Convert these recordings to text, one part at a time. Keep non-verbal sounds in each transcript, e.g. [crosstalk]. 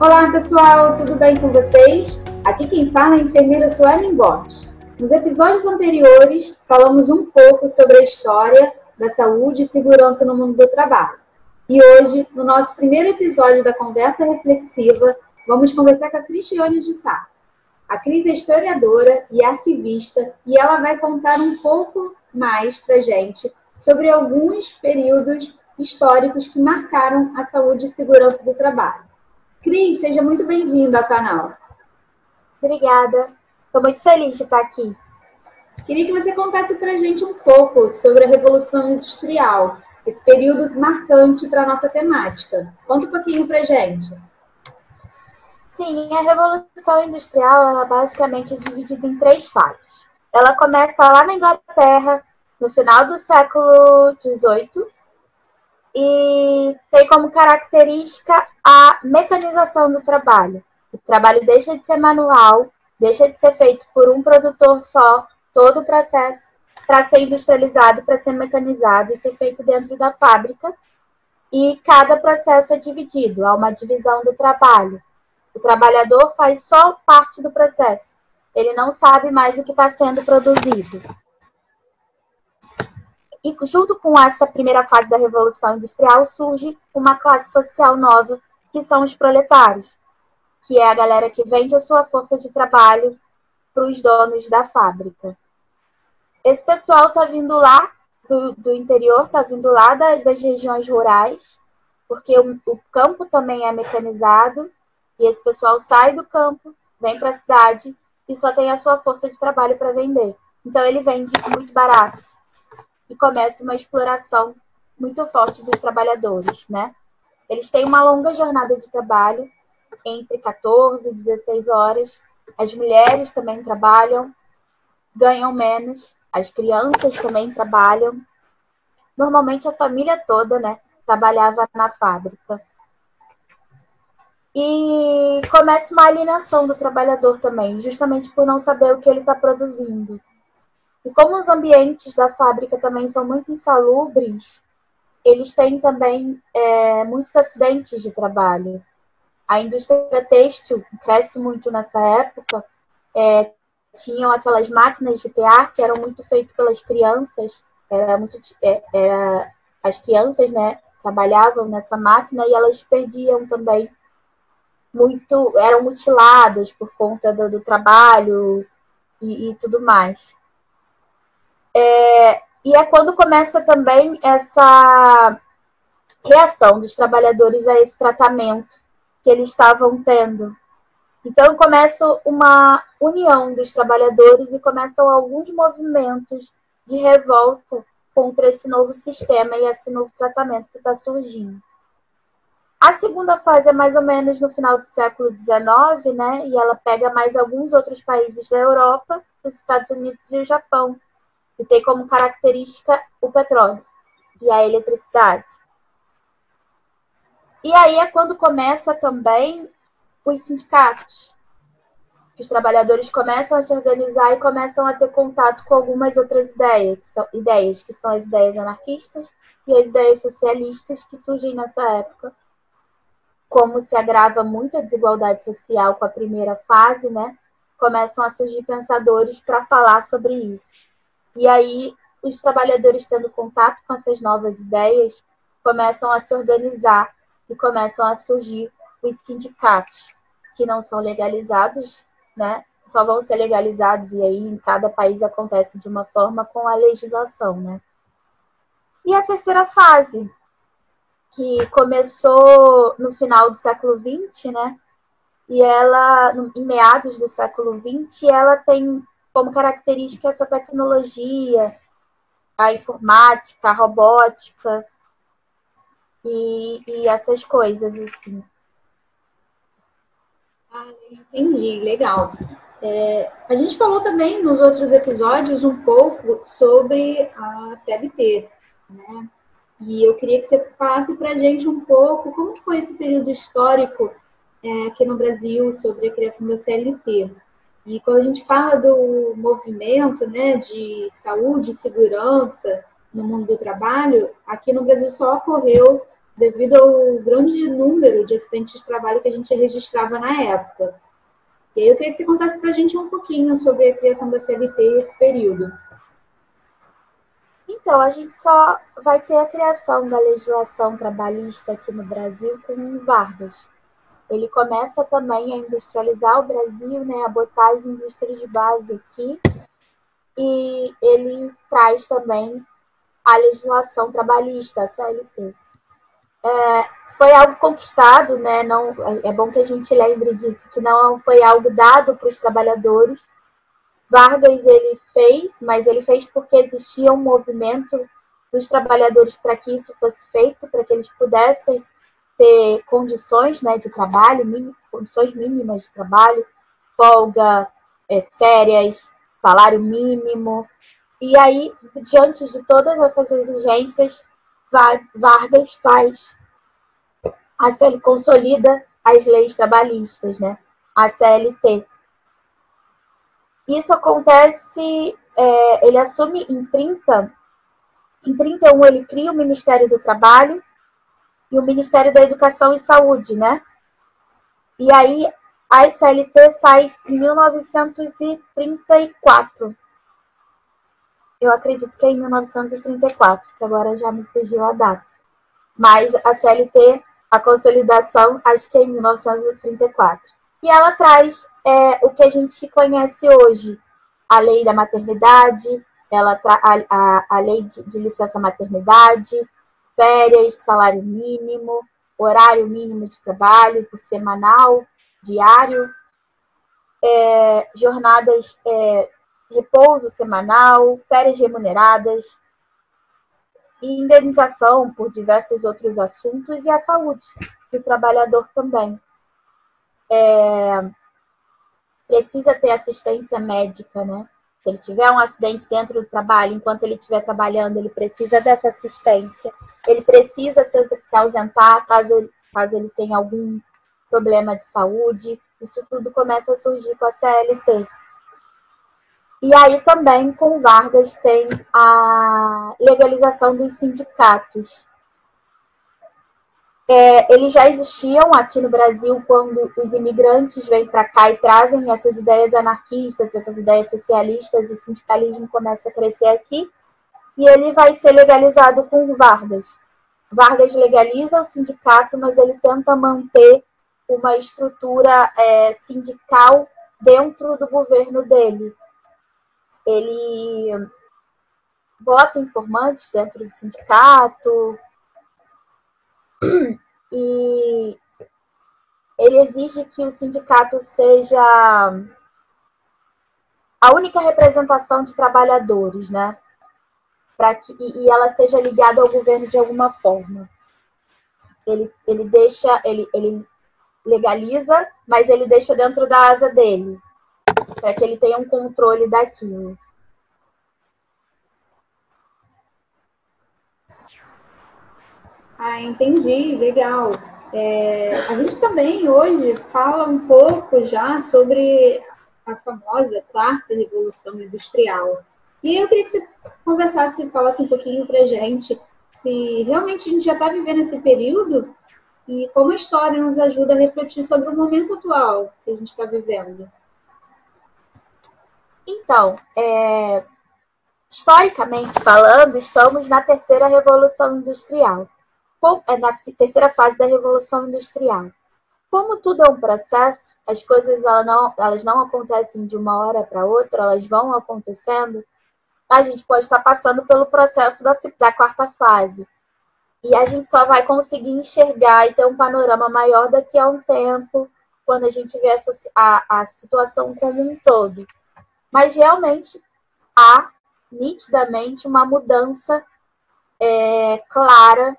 Olá pessoal, tudo bem com vocês? Aqui quem fala é a enfermeira Suelen Borges. Nos episódios anteriores, falamos um pouco sobre a história da saúde e segurança no mundo do trabalho. E hoje, no nosso primeiro episódio da Conversa Reflexiva, vamos conversar com a Cristiane de Sá. A Cris é historiadora e arquivista e ela vai contar um pouco mais para gente sobre alguns períodos históricos que marcaram a saúde e segurança do trabalho. Cris, seja muito bem-vinda ao canal. Obrigada. Estou muito feliz de estar aqui. Queria que você contasse para a gente um pouco sobre a Revolução Industrial, esse período marcante para a nossa temática. Conta um pouquinho para a gente. Sim, a Revolução Industrial ela basicamente é dividida em três fases. Ela começa lá na Inglaterra, no final do século XVIII, e tem como característica a mecanização do trabalho. O trabalho deixa de ser manual, deixa de ser feito por um produtor só, todo o processo para ser industrializado, para ser mecanizado e ser feito dentro da fábrica. E cada processo é dividido, há uma divisão do trabalho. O trabalhador faz só parte do processo, ele não sabe mais o que está sendo produzido. E junto com essa primeira fase da Revolução Industrial surge uma classe social nova, que são os proletários, que é a galera que vende a sua força de trabalho para os donos da fábrica. Esse pessoal está vindo lá do, do interior, está vindo lá das, das, regiões rurais, porque o, o campo também é mecanizado, e esse pessoal sai do campo, vem para a cidade e só tem a sua força de trabalho para vender. Então ele vende muito barato e começa uma exploração muito forte dos trabalhadores, né? Eles têm uma longa jornada de trabalho, entre 14 e 16 horas. As mulheres também trabalham, ganham menos, as crianças também trabalham. Normalmente a família toda, né, trabalhava na fábrica. E começa uma alienação do trabalhador também, justamente por não saber o que ele está produzindo. E como os ambientes da fábrica também são muito insalubres, eles têm também é, muitos acidentes de trabalho. A indústria têxtil cresce muito nessa época. É, tinham aquelas máquinas de tear que eram muito feitas pelas crianças. Era muito, é, era, as crianças né, trabalhavam nessa máquina e elas perdiam também muito, eram mutiladas por conta do, do trabalho e, e tudo mais. É, e é quando começa também essa reação dos trabalhadores a esse tratamento que eles estavam tendo. Então começa uma união dos trabalhadores e começam alguns movimentos de revolta contra esse novo sistema e esse novo tratamento que está surgindo. A segunda fase é mais ou menos no final do século XIX, né? E ela pega mais alguns outros países da Europa, os Estados Unidos e o Japão que tem como característica o petróleo e a eletricidade. E aí é quando começa também os sindicatos. Os trabalhadores começam a se organizar e começam a ter contato com algumas outras ideias, que são, ideias, que são as ideias anarquistas e as ideias socialistas que surgem nessa época. Como se agrava muito a desigualdade social com a primeira fase, né? Começam a surgir pensadores para falar sobre isso. E aí, os trabalhadores tendo contato com essas novas ideias começam a se organizar e começam a surgir os sindicatos, que não são legalizados, né? Só vão ser legalizados e aí em cada país acontece de uma forma com a legislação, né? E a terceira fase, que começou no final do século XX, né? E ela, em meados do século XX, ela tem como característica essa tecnologia, a informática, a robótica e, e essas coisas assim. Ah, entendi, legal. É, a gente falou também nos outros episódios um pouco sobre a CLT, né? E eu queria que você falasse para a gente um pouco como foi esse período histórico é, aqui no Brasil sobre a criação da CLT. E quando a gente fala do movimento né, de saúde e segurança no mundo do trabalho, aqui no Brasil só ocorreu devido ao grande número de acidentes de trabalho que a gente registrava na época. E aí eu queria que você contasse para a gente um pouquinho sobre a criação da CLT e esse período. Então, a gente só vai ter a criação da legislação trabalhista aqui no Brasil com Vargas. Ele começa também a industrializar o Brasil, né, a botar as indústrias de base aqui, e ele traz também a legislação trabalhista, a CLT. É, foi algo conquistado, né? Não, é bom que a gente lembre disso, que não foi algo dado para os trabalhadores, Vargas ele fez, mas ele fez porque existia um movimento dos trabalhadores para que isso fosse feito, para que eles pudessem ter condições né, de trabalho, condições mínimas de trabalho, folga, é, férias, salário mínimo. E aí, diante de todas essas exigências, Vargas faz, a CL, consolida as leis trabalhistas, né? a CLT, isso acontece, é, ele assume em 30, em 31 ele cria o Ministério do Trabalho e o Ministério da Educação e Saúde, né? E aí a SLT sai em 1934. Eu acredito que é em 1934, que agora já me fugiu a data. Mas a CLT, a consolidação, acho que é em 1934. E ela traz é, o que a gente conhece hoje, a lei da maternidade, ela a, a, a lei de, de licença maternidade, férias, salário mínimo, horário mínimo de trabalho semanal, diário, é, jornadas, é, repouso semanal, férias remuneradas, e indenização por diversos outros assuntos e a saúde do trabalhador também é, precisa ter assistência médica, né? Se ele tiver um acidente dentro do trabalho, enquanto ele estiver trabalhando, ele precisa dessa assistência. Ele precisa se, se ausentar caso, caso ele tenha algum problema de saúde. Isso tudo começa a surgir com a CLT. E aí também com Vargas tem a legalização dos sindicatos. É, eles já existiam aqui no Brasil quando os imigrantes vêm para cá e trazem essas ideias anarquistas, essas ideias socialistas, o sindicalismo começa a crescer aqui e ele vai ser legalizado com Vargas. Vargas legaliza o sindicato, mas ele tenta manter uma estrutura é, sindical dentro do governo dele. Ele bota informantes dentro do sindicato, e ele exige que o sindicato seja a única representação de trabalhadores, né? Para que e ela seja ligada ao governo de alguma forma. Ele, ele deixa, ele, ele legaliza, mas ele deixa dentro da asa dele, para que ele tenha um controle daquilo. Ah, entendi, legal. É, a gente também hoje fala um pouco já sobre a famosa quarta revolução industrial. E eu queria que você conversasse, falasse um pouquinho para a gente se realmente a gente já está vivendo esse período e como a história nos ajuda a refletir sobre o momento atual que a gente está vivendo. Então, é, historicamente falando, estamos na terceira revolução industrial na terceira fase da Revolução Industrial. Como tudo é um processo, as coisas elas não, elas não acontecem de uma hora para outra, elas vão acontecendo. A gente pode estar passando pelo processo da, da quarta fase. E a gente só vai conseguir enxergar e ter um panorama maior daqui a um tempo, quando a gente vê a, a, a situação como um todo. Mas realmente há nitidamente uma mudança é, clara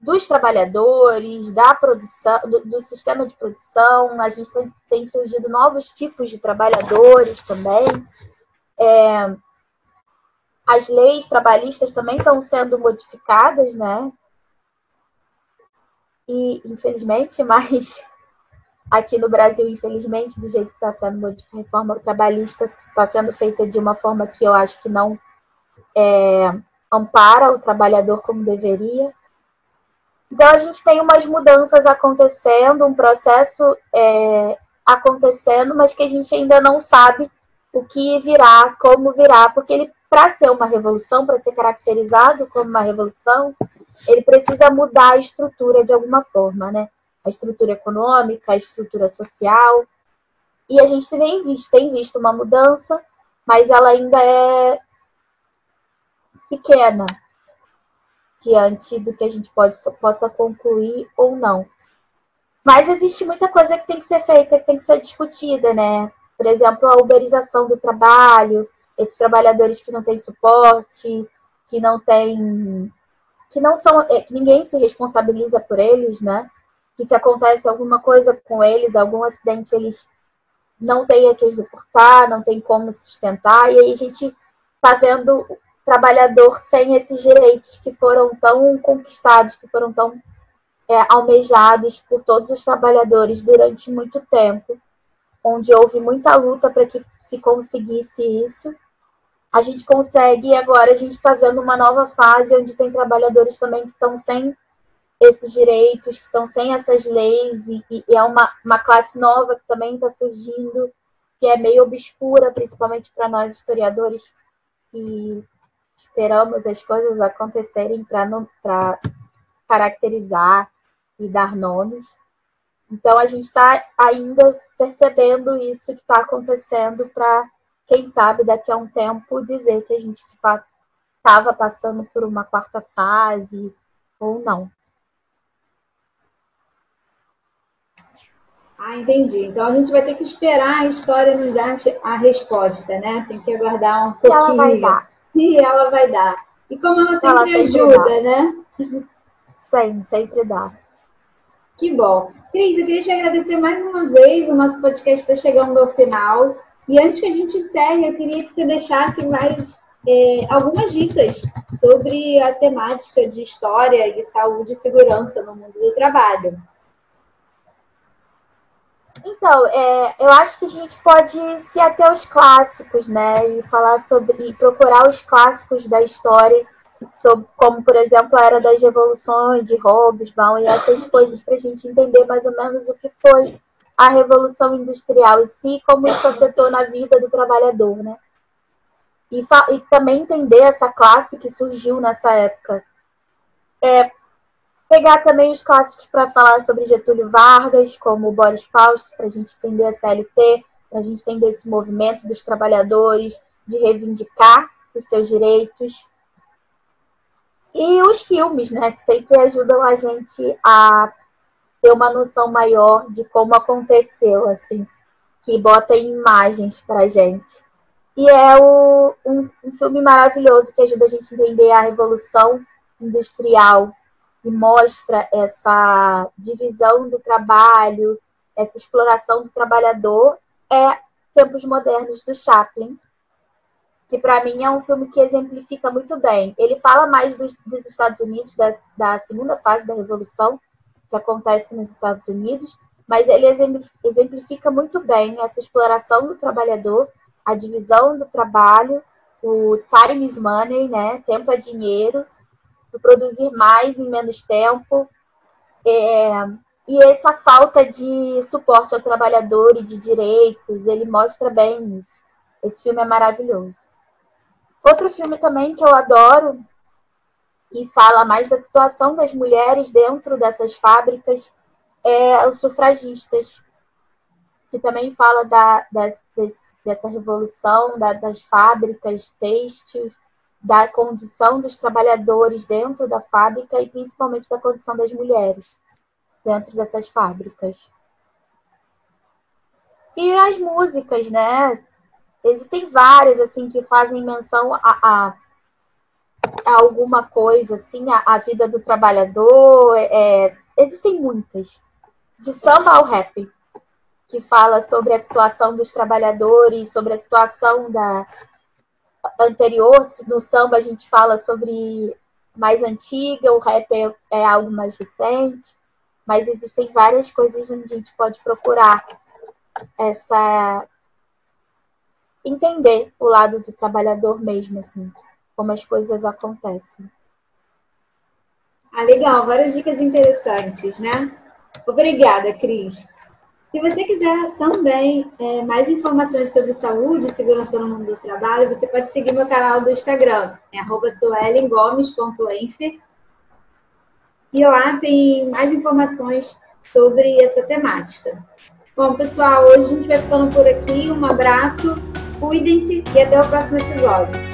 dos trabalhadores, da produção, do, do, sistema de produção. A gente tem, tem, surgido novos tipos de trabalhadores também. É, as leis trabalhistas também estão sendo modificadas, né? E, infelizmente, [laughs] mas aqui no Brasil, infelizmente, do jeito que está sendo a reforma trabalhista, está sendo feita de uma forma que eu acho que não é, ampara o trabalhador como deveria Então a gente tem umas mudanças acontecendo, um processo é, acontecendo, mas que a gente ainda não sabe o que virá, como virá, porque ele, para ser uma revolução, para ser caracterizado como uma revolução, ele precisa mudar a estrutura de alguma forma, né? A estrutura econômica, a estrutura social. E a gente tem visto, tem visto uma mudança, mas ela ainda é pequena diante do que a gente pode, possa concluir ou não. Mas existe muita coisa que tem que ser feita, que tem que ser discutida, né? Por exemplo, a uberização do trabalho, esses trabalhadores que não têm suporte, que não têm. que não são. É, que ninguém se responsabiliza por eles, né? Que se acontece alguma coisa com eles, algum acidente, eles não têm a que reportar, não tem como sustentar, e aí a gente está vendo trabalhador sem esses direitos que foram tão conquistados, que foram tão é, almejados por todos os trabalhadores durante muito tempo, onde houve muita luta para que se conseguisse isso. A gente consegue e agora a gente está vendo uma nova fase onde tem trabalhadores também que estão sem esses direitos, que estão sem essas leis, e, e é uma, uma classe nova que também está surgindo, que é meio obscura, principalmente para nós historiadores, que esperamos as coisas acontecerem para caracterizar e dar nomes. Então, a gente está ainda percebendo isso que está acontecendo para, quem sabe, daqui a um tempo dizer que a gente, de fato, estava passando por uma quarta fase ou não. Ah, entendi. Então a gente vai ter que esperar a história nos dar a resposta, né? Tem que aguardar um pouquinho. Ela vai dar. E ela vai dar. E como ela sempre, ela sempre ajuda, dá. né? Sim, sempre dá. Que bom. Cris, eu queria te agradecer mais uma vez. O nosso podcast está chegando ao final. E antes que a gente encerre, eu queria que você deixasse mais é, algumas dicas sobre a temática de história e saúde e segurança no mundo do trabalho. Então, é, eu acho que a gente pode se até aos clássicos, né? E falar sobre. e procurar os clássicos da história sobre, como, por exemplo, a era das revoluções de Hobsbawm e essas coisas, para a gente entender mais ou menos o que foi a Revolução Industrial em si, como isso afetou na vida do trabalhador, né? E, e também entender essa classe que surgiu nessa época. É, pegar também os clássicos para falar sobre Getúlio Vargas, como Boris Fausto, para a gente entender a CLT, para a gente entender esse movimento dos trabalhadores, de reivindicar os seus direitos. E os filmes, né, que sempre ajudam a gente a ter uma noção maior de como aconteceu, assim, que bota imagens pra gente. E é o, um, um filme maravilhoso que ajuda a gente a entender a revolução industrial e mostra essa divisão do trabalho, essa exploração do trabalhador, é Tempos Modernos do Chaplin, que para mim é um filme que exemplifica muito bem. Ele fala mais dos, dos Estados Unidos, da, da, segunda fase da Revolução, que acontece nos Estados Unidos, mas ele exemplifica muito bem essa exploração do trabalhador, a divisão do trabalho, o time is money, né? Tempo é dinheiro, do produzir mais em menos tempo, é, e essa falta de suporte ao trabalhador e de direitos, ele mostra bem isso. Esse filme é maravilhoso. Outro filme também que eu adoro e fala mais da situação das mulheres dentro dessas fábricas é Os Sufragistas, que também fala da, das, dessa revolução da, das fábricas têxteis, da condição dos trabalhadores dentro da fábrica e principalmente da condição das mulheres dentro dessas fábricas. E as músicas, né? Existem várias, assim, que fazem menção a, a, a alguma coisa, assim, a, a vida do trabalhador. É, existem muitas. De samba ao rap, que fala sobre a situação dos trabalhadores, sobre a situação da anterior. No samba a gente fala sobre mais antiga, o rap é, é algo mais recente, mas existem várias coisas onde a gente pode procurar essa entender o lado do trabalhador mesmo, assim, como as coisas acontecem. Ah, legal, várias dicas interessantes, né? Obrigada, Cris. Se você quiser também é, mais informações sobre saúde e segurança no mundo do trabalho, você pode seguir meu canal do Instagram, é suelengomes.enfer. E lá tem mais informações sobre essa temática. Bom, pessoal, hoje a gente vai ficando por aqui. Um abraço, cuidem-se e até o próximo episódio.